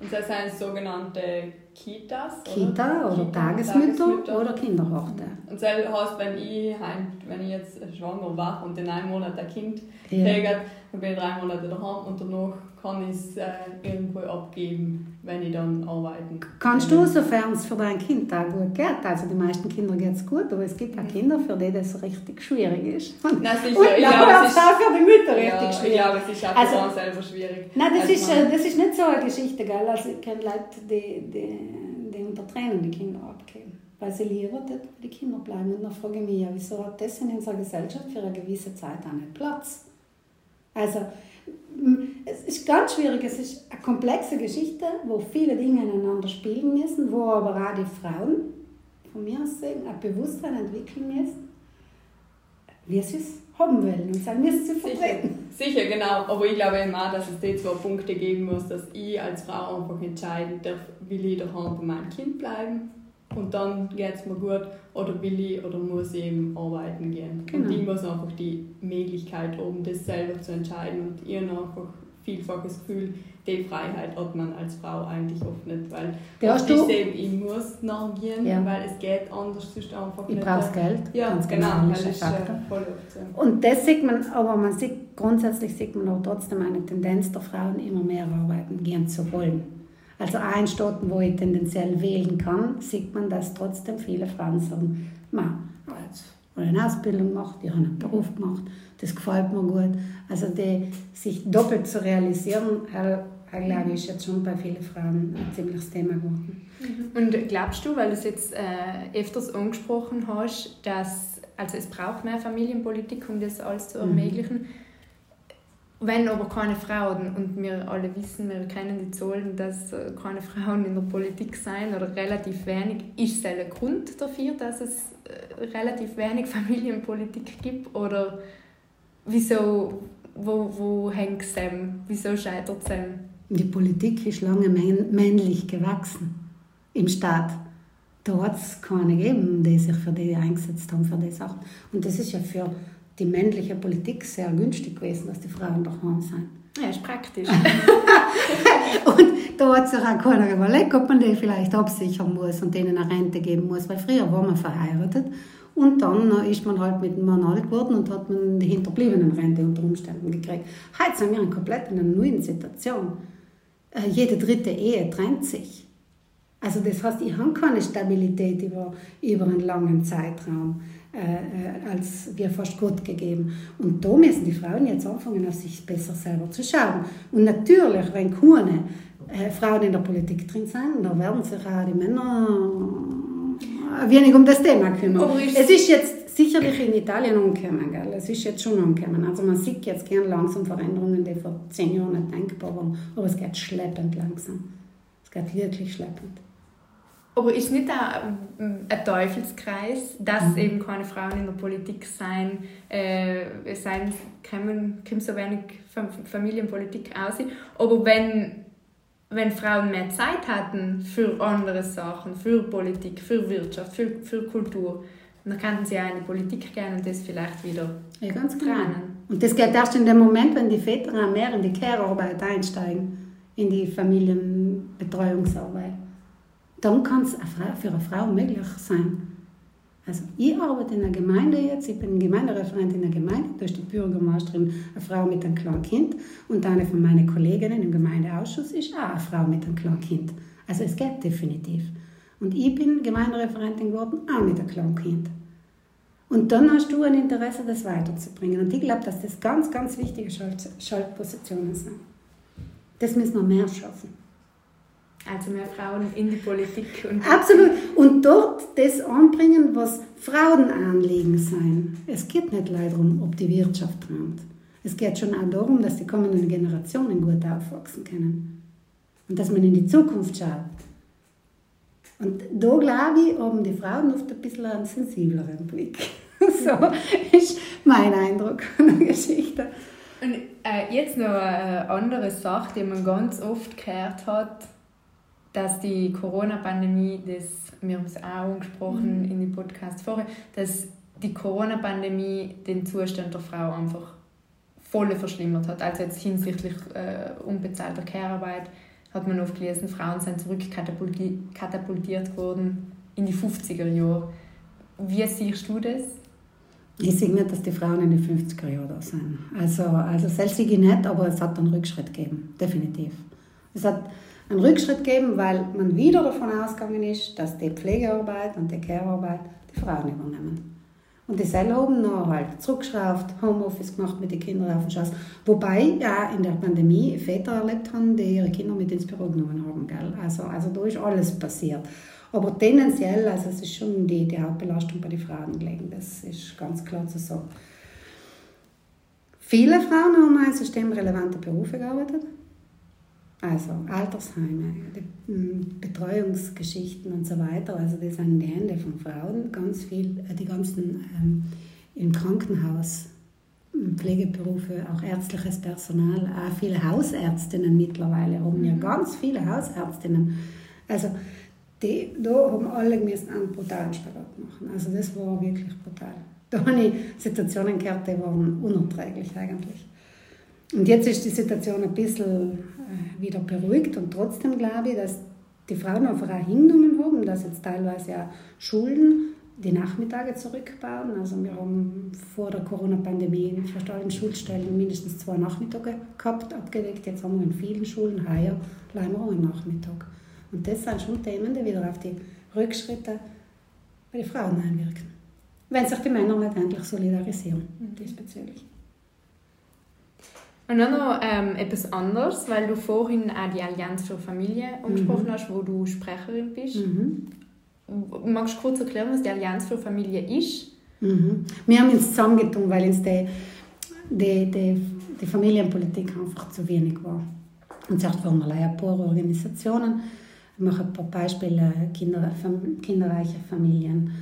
Und das sind sogenannte Kitas? Kita oder, oder Tagesmütter, Tagesmütter, oder Kinderhorte. Und das heißt, wenn ich, wenn ich jetzt schwanger war und in einem Monat ein Kind ja. kriege, dann bin ich drei Monate daheim und danach kann ich es äh, irgendwo abgeben, wenn ich dann arbeiten Kannst du, sofern es für dein Kind auch gut geht, also die meisten Kinder geht es gut, aber es gibt auch mhm. Kinder, für die das richtig schwierig ist. Nein, sicher. Und ich glaube, es ist auch für die Mütter richtig ja, schwierig. Ich glaube, es ist auch für also, selber schwierig. Nein, das, also ist, äh, das ist nicht so eine Geschichte, gell? Also ich kenne Leute, die, die, die unter Tränen die Kinder abgeben weil sie lieber den Kindern bleiben. Und dann frage ich mich, ja, wieso hat das in unserer Gesellschaft für eine gewisse Zeit auch nicht Platz? Also, es ist ganz schwierig, es ist eine komplexe Geschichte, wo viele Dinge ineinander spielen müssen, wo aber auch die Frauen, von mir aus sagen, ein Bewusstsein entwickeln müssen, wie sie es haben wollen und sagen, müssen sie vertreten. Sicher, sicher, genau. Aber ich glaube auch, dass es die zwei Punkte geben muss, dass ich als Frau einfach entscheiden darf, will ich daheim bei meinem Kind bleiben und dann geht es mir gut oder will ich oder muss ich eben arbeiten gehen. Genau. Und ich muss einfach die Möglichkeit haben, das selber zu entscheiden und habe einfach vielfach das Gefühl, die Freiheit hat man als Frau eigentlich oft nicht, weil ja, oft ist eben, ich muss nachgehen, ja. weil es geht anders sonst einfach ich nicht. Ich brauche Geld. Ja, ganz genau, weil das ist äh, voll oft so. Und das sieht man, aber man sieht, grundsätzlich sieht man auch trotzdem eine Tendenz der Frauen, immer mehr arbeiten gehen zu wollen. Also auch in Staaten, wo ich tendenziell wählen kann, sieht man, dass trotzdem viele Frauen sagen, ma, jetzt habe eine Ausbildung gemacht, ich habe einen Beruf gemacht, das gefällt mir gut. Also die, sich doppelt zu realisieren, glaube ich, ist jetzt schon bei vielen Frauen ein ziemliches Thema geworden. Mhm. Und glaubst du, weil du es jetzt äh, öfters angesprochen hast, dass also es braucht mehr Familienpolitik, um das alles zu mhm. ermöglichen, mhm wenn aber keine Frauen, und wir alle wissen, wir kennen die Zahlen, dass äh, keine Frauen in der Politik sein oder relativ wenig, ist es ein Grund dafür, dass es äh, relativ wenig Familienpolitik gibt? Oder wieso, wo, wo hängt es Wieso scheitert es Die Politik ist lange männlich gewachsen im Staat. Da hat es keine gegeben, die sich für die eingesetzt haben, für die Sachen. Und das ist ja für die männliche Politik sehr günstig gewesen, dass die Frauen daheim sind. Ja, ist praktisch. und da hat sich auch keiner überlegt, ob man die vielleicht absichern muss und denen eine Rente geben muss, weil früher war man verheiratet und dann ist man halt mit dem Mann alt geworden und hat man die hinterbliebenen Rente unter Umständen gekriegt. Heute sind wir in komplett in einer neuen Situation. Äh, jede dritte Ehe trennt sich. Also das heißt, ich habe keine Stabilität über, über einen langen Zeitraum äh, äh, als wir fast Gott gegeben. Und da müssen die Frauen jetzt anfangen, auf sich besser selber zu schauen. Und natürlich, wenn keine äh, Frauen in der Politik drin sind, dann werden sich auch die Männer wenig um das Thema kümmern. es ist jetzt sicherlich in Italien umgekommen, gell? es ist jetzt schon umgekommen. Also man sieht jetzt gern langsam Veränderungen, die vor zehn Jahren nicht denkbar waren, aber es geht schleppend langsam. Es geht wirklich schleppend. Aber ist nicht ein, ein Teufelskreis, dass mhm. eben keine Frauen in der Politik sein, äh, sein können, können so wenig Familienpolitik aussehen. Aber wenn, wenn Frauen mehr Zeit hatten für andere Sachen, für Politik, für Wirtschaft, für, für Kultur, dann könnten sie auch in die Politik gehen und das vielleicht wieder ja, ganz genau. Und das geht erst in dem Moment, wenn die Väter mehr in die Care-Arbeit einsteigen, in die Familienbetreuungsarbeit dann kann es für eine Frau möglich sein. Also ich arbeite in der Gemeinde jetzt, ich bin Gemeindereferent in der Gemeinde, ist die Bürgermeisterin eine Frau mit einem kleinen Kind und eine von meinen Kolleginnen im Gemeindeausschuss ist auch eine Frau mit einem kleinen Kind. Also es geht definitiv. Und ich bin Gemeindereferentin geworden, auch mit einem kleinen Kind. Und dann hast du ein Interesse, das weiterzubringen. Und ich glaube, dass das ganz, ganz wichtige Schaltpositionen sind. Das müssen wir mehr schaffen. Also mehr Frauen in die Politik. Und Absolut. Und dort das anbringen, was Frauenanliegen sein. Es geht nicht leider darum, ob die Wirtschaft trennt. Es geht schon auch darum, dass die kommenden Generationen gut aufwachsen können. Und dass man in die Zukunft schaut. Und da glaube ich, haben die Frauen oft ein bisschen einen sensibleren Blick. so ist mein Eindruck von der Geschichte. Und äh, jetzt noch eine andere Sache, die man ganz oft gehört hat, dass die Corona-Pandemie, das, wir haben es auch angesprochen mhm. in dem Podcast vorher, dass die Corona-Pandemie den Zustand der Frau einfach voll verschlimmert hat. Also jetzt hinsichtlich äh, unbezahlter Care-Arbeit hat man oft gelesen, Frauen sind zurückkatapultiert worden in die 50er Jahre. Wie siehst du das? Ich sehe nicht, dass die Frauen in den 50er Jahren da sind. Also, also selbst ich nicht, aber es hat einen Rückschritt gegeben, definitiv. Es hat einen Rückschritt geben, weil man wieder davon ausgegangen ist, dass die Pflegearbeit und die Care-Arbeit die Frauen übernehmen. Und die selber haben noch halt zurückgeschraubt, Homeoffice gemacht mit den Kindern auf den Schoß. Wobei ja in der Pandemie Väter erlebt haben, die ihre Kinder mit ins Büro genommen haben. Gell? Also, also da ist alles passiert. Aber tendenziell, also es ist schon die, die Hauptbelastung bei den Frauen gelegen. Das ist ganz klar zu sagen. Viele Frauen haben in systemrelevanten Berufe gearbeitet. Also Altersheime, hm, Betreuungsgeschichten und so weiter. Also das sind in die Hände von Frauen ganz viel, äh, die ganzen ähm, im Krankenhaus, hm, Pflegeberufe, auch ärztliches Personal, auch viele Hausärztinnen mittlerweile haben ja mhm. ganz viele Hausärztinnen. Also die, da haben alle müssen einen brutalen Spagat machen. Also das war wirklich brutal. Da habe ich Situationen gehört, die waren unerträglich eigentlich. Und jetzt ist die Situation ein bisschen wieder beruhigt und trotzdem glaube ich, dass die Frauen einfach auch hingenommen haben, dass jetzt teilweise ja Schulen die Nachmittage zurückbauen. Also wir haben vor der Corona-Pandemie in fast allen Schulstellen mindestens zwei Nachmittage gehabt, abgedeckt. Jetzt haben wir in vielen Schulen heuer leider auch einen Nachmittag. Und das sind schon Themen, die wieder auf die Rückschritte bei den Frauen einwirken. Wenn sich die Männer nicht endlich solidarisieren diesbezüglich. Und dann noch ähm, etwas anderes, weil du vorhin auch die Allianz für Familie angesprochen mhm. hast, wo du Sprecherin bist. Mhm. Magst du kurz erklären, was die Allianz für Familie ist? Mhm. Wir haben uns zusammengetan, weil uns die, die, die, die Familienpolitik einfach zu wenig war. Und waren wir ein paar Organisationen. Ich mache ein paar Beispiele: Kinder, kinderreiche Familien,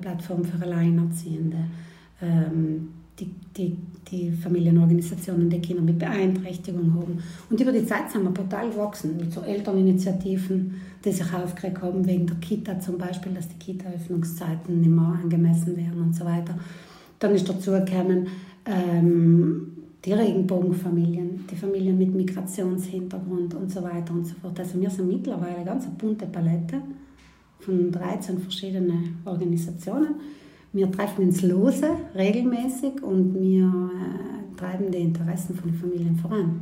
Plattform für Alleinerziehende. Ähm, die, die, die Familienorganisationen, die Kinder mit Beeinträchtigung haben. Und über die Zeit sind wir total gewachsen mit so Elterninitiativen, die sich aufgeregt haben wegen der Kita zum Beispiel, dass die Kita-Öffnungszeiten nicht mehr angemessen werden und so weiter. Dann ist dazu gekommen ähm, die Regenbogenfamilien, die Familien mit Migrationshintergrund und so weiter und so fort. Also wir sind mittlerweile eine ganz bunte Palette von 13 verschiedenen Organisationen wir treffen uns lose regelmäßig und wir äh, treiben die Interessen von den Familien voran.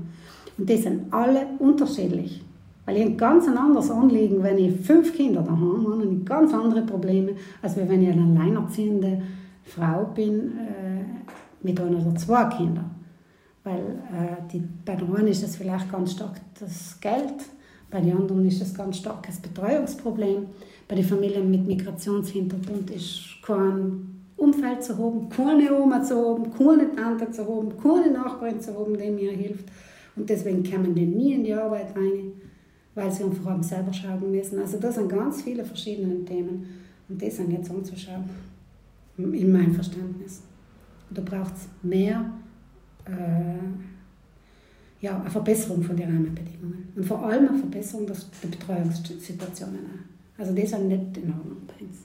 Und die sind alle unterschiedlich. Weil ich ein ganz anderes Anliegen, wenn ich fünf Kinder daheim habe und ganz andere Probleme, als wenn ich eine alleinerziehende Frau bin äh, mit einer oder zwei Kindern. Weil äh, die, bei der einen ist es vielleicht ganz stark das Geld, bei den anderen ist es ganz stark das Betreuungsproblem. Bei den Familien mit Migrationshintergrund ist kein Umfeld zu haben, keine Oma zu haben, keine Tante zu haben, keine Nachbarin zu haben, die mir hilft. Und deswegen kommen die nie in die Arbeit rein, weil sie einfach haben selber schauen müssen. Also das sind ganz viele verschiedene Themen. Und die sind jetzt anzuschauen, in meinem Verständnis. Da braucht es mehr äh, ja, eine Verbesserung von den Rahmenbedingungen. Und vor allem eine Verbesserung der Betreuungssituationen. Also die sind nicht in Ordnung bei uns.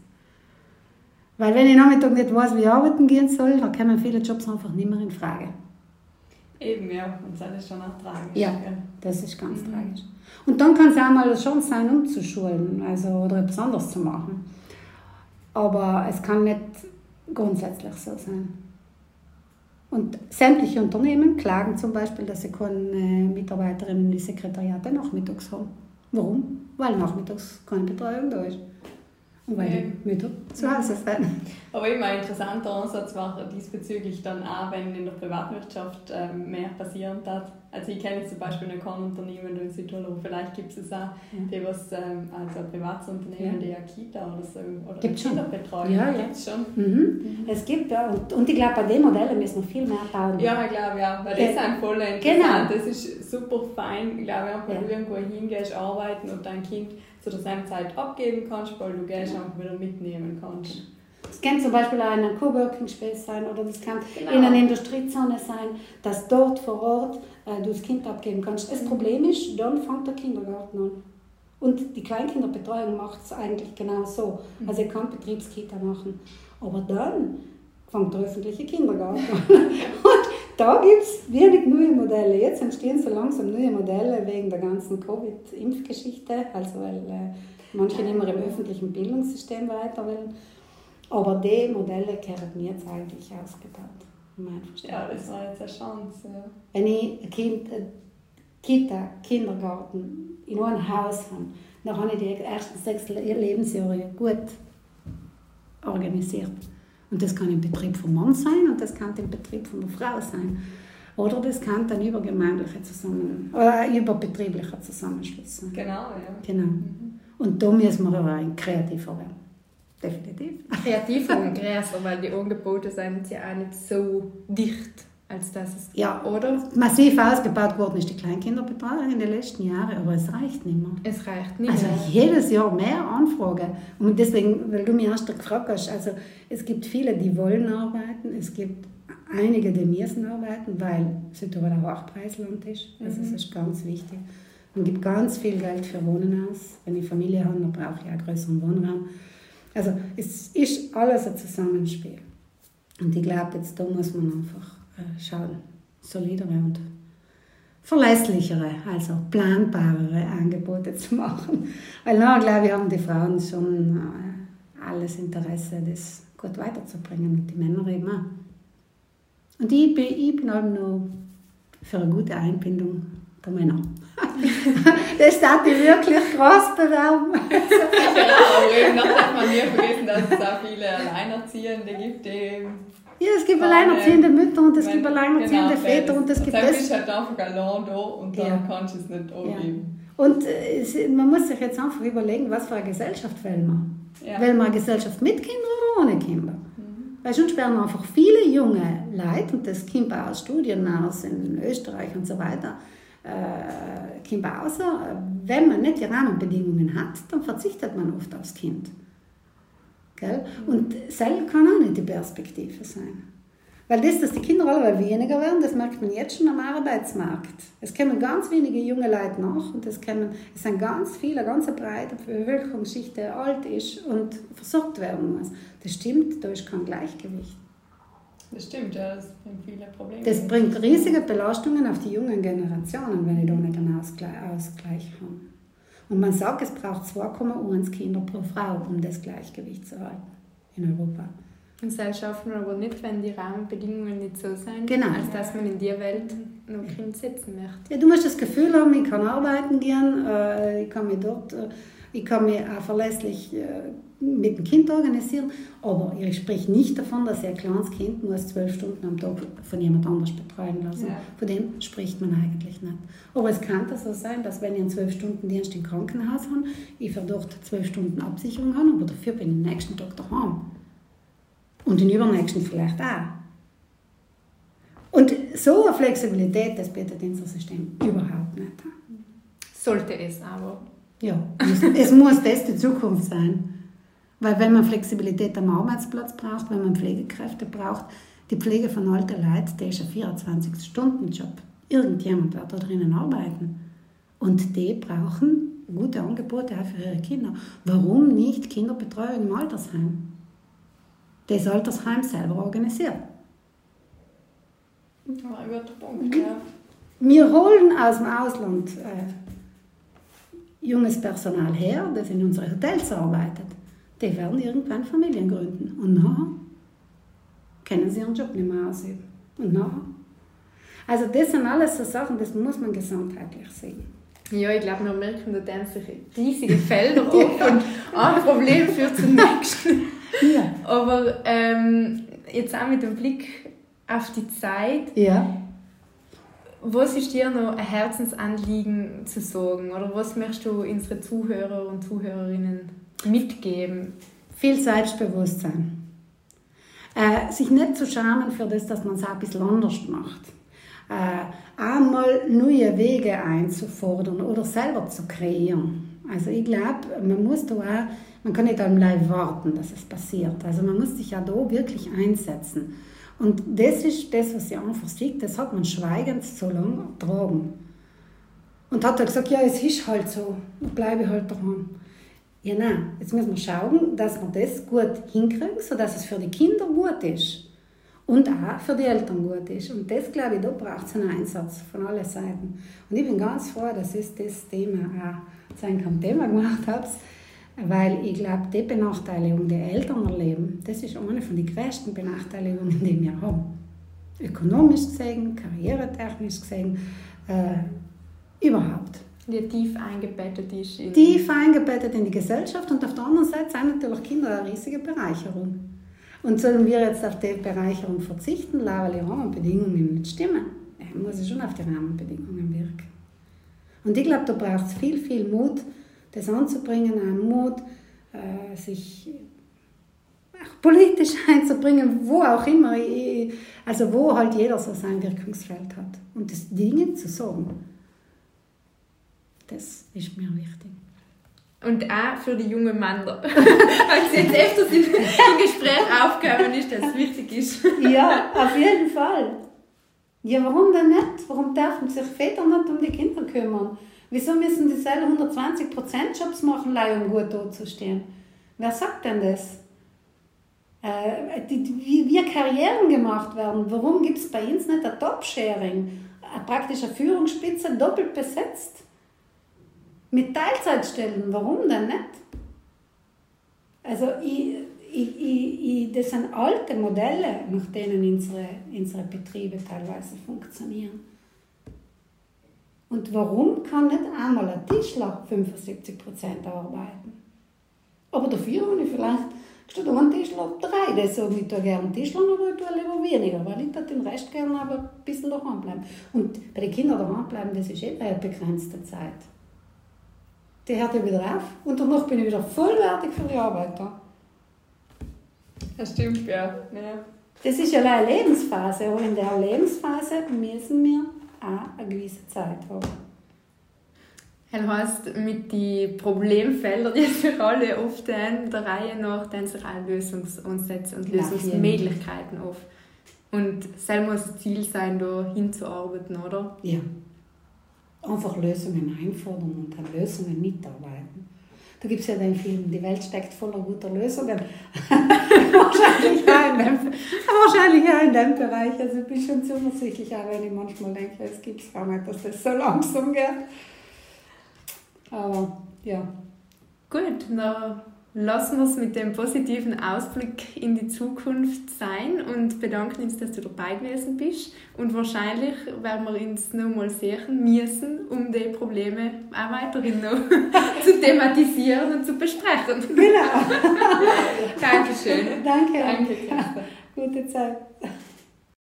Weil wenn ich Nachmittag nicht weiß, wie ich arbeiten gehen soll, dann kommen viele Jobs einfach nicht mehr in Frage. Eben, ja. Und das ist schon auch tragisch. Ja, das ist ganz mhm. tragisch. Und dann kann es auch mal eine Chance sein, umzuschulen also, oder etwas anderes zu machen. Aber es kann nicht grundsätzlich so sein. Und sämtliche Unternehmen klagen zum Beispiel, dass sie keine Mitarbeiterinnen in die Sekretariate nachmittags haben. Warum? Weil nachmittags keine Betreuung da ist. Und weil die Mütter zu Hause sind. Aber immer ein interessanter Ansatz war diesbezüglich dann auch, wenn in der Privatwirtschaft ähm, mehr passieren darf. Also ich kenne zum Beispiel ein Unternehmen in Südtirol, vielleicht gibt es auch, ja. die was, ähm, also ein Privatsunternehmen, ja. die ja Kita oder so, oder gibt Kinderbetreuung, ja, ja. gibt es schon. Mhm. Mhm. Es gibt, ja, und, und ich glaube, bei den Modellen müssen wir viel mehr bauen. Ja, ich glaube, ja, weil das ist voll interessant. Genau. Das ist super fein, ich glaube, wenn du irgendwo hingehst, arbeiten und dein Kind zu der Zeit abgeben kannst, weil du Geld einfach wieder mitnehmen kannst. Das kann zum Beispiel auch in einem Coworking Space sein oder das kann genau. in einer Industriezone sein, dass dort vor Ort äh, du das Kind abgeben kannst. Das mhm. Problem ist, dann fängt der Kindergarten an. Und die Kleinkinderbetreuung macht es eigentlich genau so. Mhm. Also ihr könnt Betriebskita machen. Aber dann fängt der öffentliche Kindergarten an. Und da gibt es wenig neue Modelle. Jetzt entstehen so langsam neue Modelle wegen der ganzen Covid-Impfgeschichte, also weil äh, manche nicht mehr im öffentlichen Bildungssystem weiter wollen. Aber die Modelle gehören mir jetzt eigentlich ausgebaut. Ja, das war jetzt eine Chance. Ja. Wenn ich ein Kind, äh, Kita, Kindergarten in einem Haus habe, dann habe ich die ersten sechs Lebensjahre gut organisiert. Und das kann im Betrieb vom Mann sein und das kann im Betrieb von der Frau sein. Oder das kann dann übergemeindliche Zusammen äh, überbetrieblicher Zusammenschluss sein. Genau, ja. Genau. Mhm. Und da müssen wir aber kreativer werden. Definitiv. Kreativer und größer, weil die Angebote sind ja auch nicht so dicht als das es ja, oder? Massiv ausgebaut worden ist die Kleinkinderbetreuung in den letzten Jahren, aber es reicht nicht mehr. Es reicht nicht also mehr. Also jedes Jahr mehr Anfragen. Und deswegen, weil du mich erst gefragt hast, also es gibt viele, die wollen arbeiten, es gibt einige, die müssen arbeiten, weil Südtirol ein Hochpreisland ist. Also mhm. das ist ganz wichtig. Man gibt ganz viel Geld für Wohnen aus. Wenn ich Familie habe, dann brauche ich einen größeren Wohnraum. Also es ist alles ein Zusammenspiel. Und ich glaube, jetzt da muss man einfach äh, schauen, solidere und verlässlichere, also planbarere Angebote zu machen. Weil na, glaube ich, haben die Frauen schon äh, alles Interesse, das gut weiterzubringen und die Männer eben auch. Und ich bin, ich bin halt noch für eine gute Einbindung der Männer. Das darf ich wirklich krass bewerben. genau, aber eben noch darf man nie vergessen, dass es auch viele Alleinerziehende gibt, die ja, es gibt alleinerziehende Mütter und es gibt alleinerziehende genau, Väter und es gibt das. ist halt einfach allein da und dann ja. kannst du es nicht angeben. Ja. Und äh, es, man muss sich jetzt einfach überlegen, was für eine Gesellschaft wollen wir. Ja. Wollen wir eine Gesellschaft mit Kindern oder ohne Kinder? Mhm. Weil sonst werden einfach viele junge Leute, und das kommt aus Studien aus in Österreich und so weiter, äh, kommt außer, wenn man nicht die Rahmenbedingungen hat, dann verzichtet man oft aufs Kind. Gell? Und selber kann auch nicht die Perspektive sein. Weil das, dass die Kinder alle weniger werden, das merkt man jetzt schon am Arbeitsmarkt. Es kommen ganz wenige junge Leute nach und es, kommen, es sind ganz viele, ganz breite Bevölkerungsschicht, die alt ist und versorgt werden muss. Das stimmt, da ist kein Gleichgewicht. Das stimmt, ja, das bringt viele Probleme. Das bringt riesige Belastungen auf die jungen Generationen, wenn ich da nicht einen Ausgleich, Ausgleich habe. Und man sagt, es braucht 2,1 Kinder pro Frau, um das Gleichgewicht zu halten in Europa. Und das schafft man aber nicht, wenn die Rahmenbedingungen nicht so sind, Genau. als dass man in die Welt noch Kind setzen möchte. Ja, du musst das Gefühl haben, ich kann arbeiten gehen, äh, ich kann mich dort, äh, ich kann mich auch verlässlich äh, mit dem Kind organisieren, aber ich spreche nicht davon, dass ich ein kleines Kind muss zwölf Stunden am Tag von jemand anders betreuen lassen. Ja. Von dem spricht man eigentlich nicht. Aber es kann so sein, dass wenn ich einen zwölf Stunden Dienst im Krankenhaus habe, ich für dort zwölf Stunden Absicherung habe, aber dafür bin ich am nächsten Tag daheim. Und den übernächsten vielleicht auch. Und so eine Flexibilität, das bietet unser System überhaupt nicht. Sollte es aber. Ja, es, es muss das die Zukunft sein. Weil wenn man Flexibilität am Arbeitsplatz braucht, wenn man Pflegekräfte braucht, die Pflege von alten Leuten, der ist ein 24-Stunden-Job. Irgendjemand wird da drinnen arbeiten. Und die brauchen gute Angebote auch für ihre Kinder. Warum nicht Kinderbetreuung im Altersheim? Das Altersheim selber organisiert. Ja, Punkt, ja. Wir holen aus dem Ausland äh, junges Personal her, das in unsere Hotels arbeitet. Die werden irgendwann Familien gründen. Und nachher können sie ihren Job nicht mehr ausüben. Und nachher? Also das sind alles so Sachen, das muss man gesamtheitlich sehen. Ja, ich glaube, wir merken, da tun sich riesige Felder auf und ein Problem führt zum nächsten. Ja. Aber ähm, jetzt auch mit dem Blick auf die Zeit, Ja. was ist dir noch ein Herzensanliegen zu sagen? Oder was möchtest du unsere Zuhörer und Zuhörerinnen mitgeben? Viel Selbstbewusstsein. Äh, sich nicht zu schämen für das, dass man es auch ein bisschen anders macht. Äh, einmal neue Wege einzufordern oder selber zu kreieren. Also ich glaube, man muss da auch, man kann nicht am warten, dass es passiert. Also man muss sich ja da wirklich einsetzen. Und das ist das, was ich einfach sehe, das hat man schweigend so lange ertragen. Und hat er gesagt, ja, es ist halt so, bleibe halt daheim. Ja, nein, jetzt müssen wir schauen, dass wir das gut hinkriegen, sodass es für die Kinder gut ist. Und auch für die Eltern gut ist. Und das, glaube ich, da braucht es einen Einsatz von allen Seiten. Und ich bin ganz froh, dass ich das Thema auch sein kann, Thema gemacht habe, weil ich glaube, die Benachteiligung, die Eltern erleben, das ist eine von den größten Benachteiligungen, die wir haben. Ökonomisch gesehen, karrieretechnisch gesehen, äh, überhaupt Die tief eingebettet ist in... tief eingebettet in die Gesellschaft und auf der anderen Seite sind natürlich Kinder eine riesige Bereicherung. Und sollen wir jetzt auf die Bereicherung verzichten, weil die Rahmenbedingungen nicht stimmen? Dann muss ich schon auf die Rahmenbedingungen wirken. Und ich glaube, da braucht es viel, viel Mut, das anzubringen, auch Mut, äh, sich auch politisch einzubringen, wo auch immer, ich- also wo halt jeder so sein Wirkungsfeld hat. Und das Dinge zu sagen, das ist mir wichtig. Und auch für die jungen Männer. Weil es jetzt öfters im, im Gespräch aufgekommen ist, dass es wichtig ist. Ja, auf jeden Fall. Ja, warum denn nicht? Warum dürfen sich Väter nicht um die Kinder kümmern? Wieso müssen die selber 120% Jobs machen, leider, um gut dazustehen? Wer sagt denn das? Äh, die, die, wie, wie Karrieren gemacht werden. Warum gibt es bei uns nicht ein Top-Sharing? Eine praktische Führungsspitze doppelt besetzt? Mit Teilzeitstellen, warum denn nicht? Also ich, ich, ich, das sind alte Modelle, nach denen unsere, unsere Betriebe teilweise funktionieren. Und warum kann nicht einmal ein Tischler 75% arbeiten? Aber dafür habe ich vielleicht statt einem Tischler drei, die ich tue gerne Tischler, aber ich tue lieber weniger, weil ich den Rest gerne aber ein bisschen daheim bleiben. Und bei den Kindern daheim bleiben, das ist eh eine begrenzte Zeit. Die hört ja wieder auf und danach bin ich wieder vollwertig für die Arbeit da. Das stimmt, ja. ja. Das ist ja eine Lebensphase, aber in der Lebensphase müssen wir auch eine gewisse Zeit haben. Das heißt, mit den Problemfeldern, die wir alle oft haben, der Reihe nach, dann sich auch Lösungsansätze und Lösungsmöglichkeiten auf. Und das muss das Ziel sein, da hinzuarbeiten, oder? Ja. Einfach Lösungen einfordern und an Lösungen mitarbeiten. Da gibt es ja den Film, die Welt steckt voller guter Lösungen. wahrscheinlich, auch in dem, wahrscheinlich auch in dem Bereich. Also ich bin schon zuversichtlich, auch wenn ich manchmal denke, es gibt es gar nicht, dass das so langsam geht. Aber ja, Gut, dann lassen wir es mit dem positiven Ausblick in die Zukunft sein und bedanken uns, dass du dabei gewesen bist. Und wahrscheinlich werden wir uns noch mal sehen müssen, um die Probleme auch weiterhin noch zu thematisieren und zu besprechen. Genau. Dankeschön. Danke. Danke. Gute Zeit.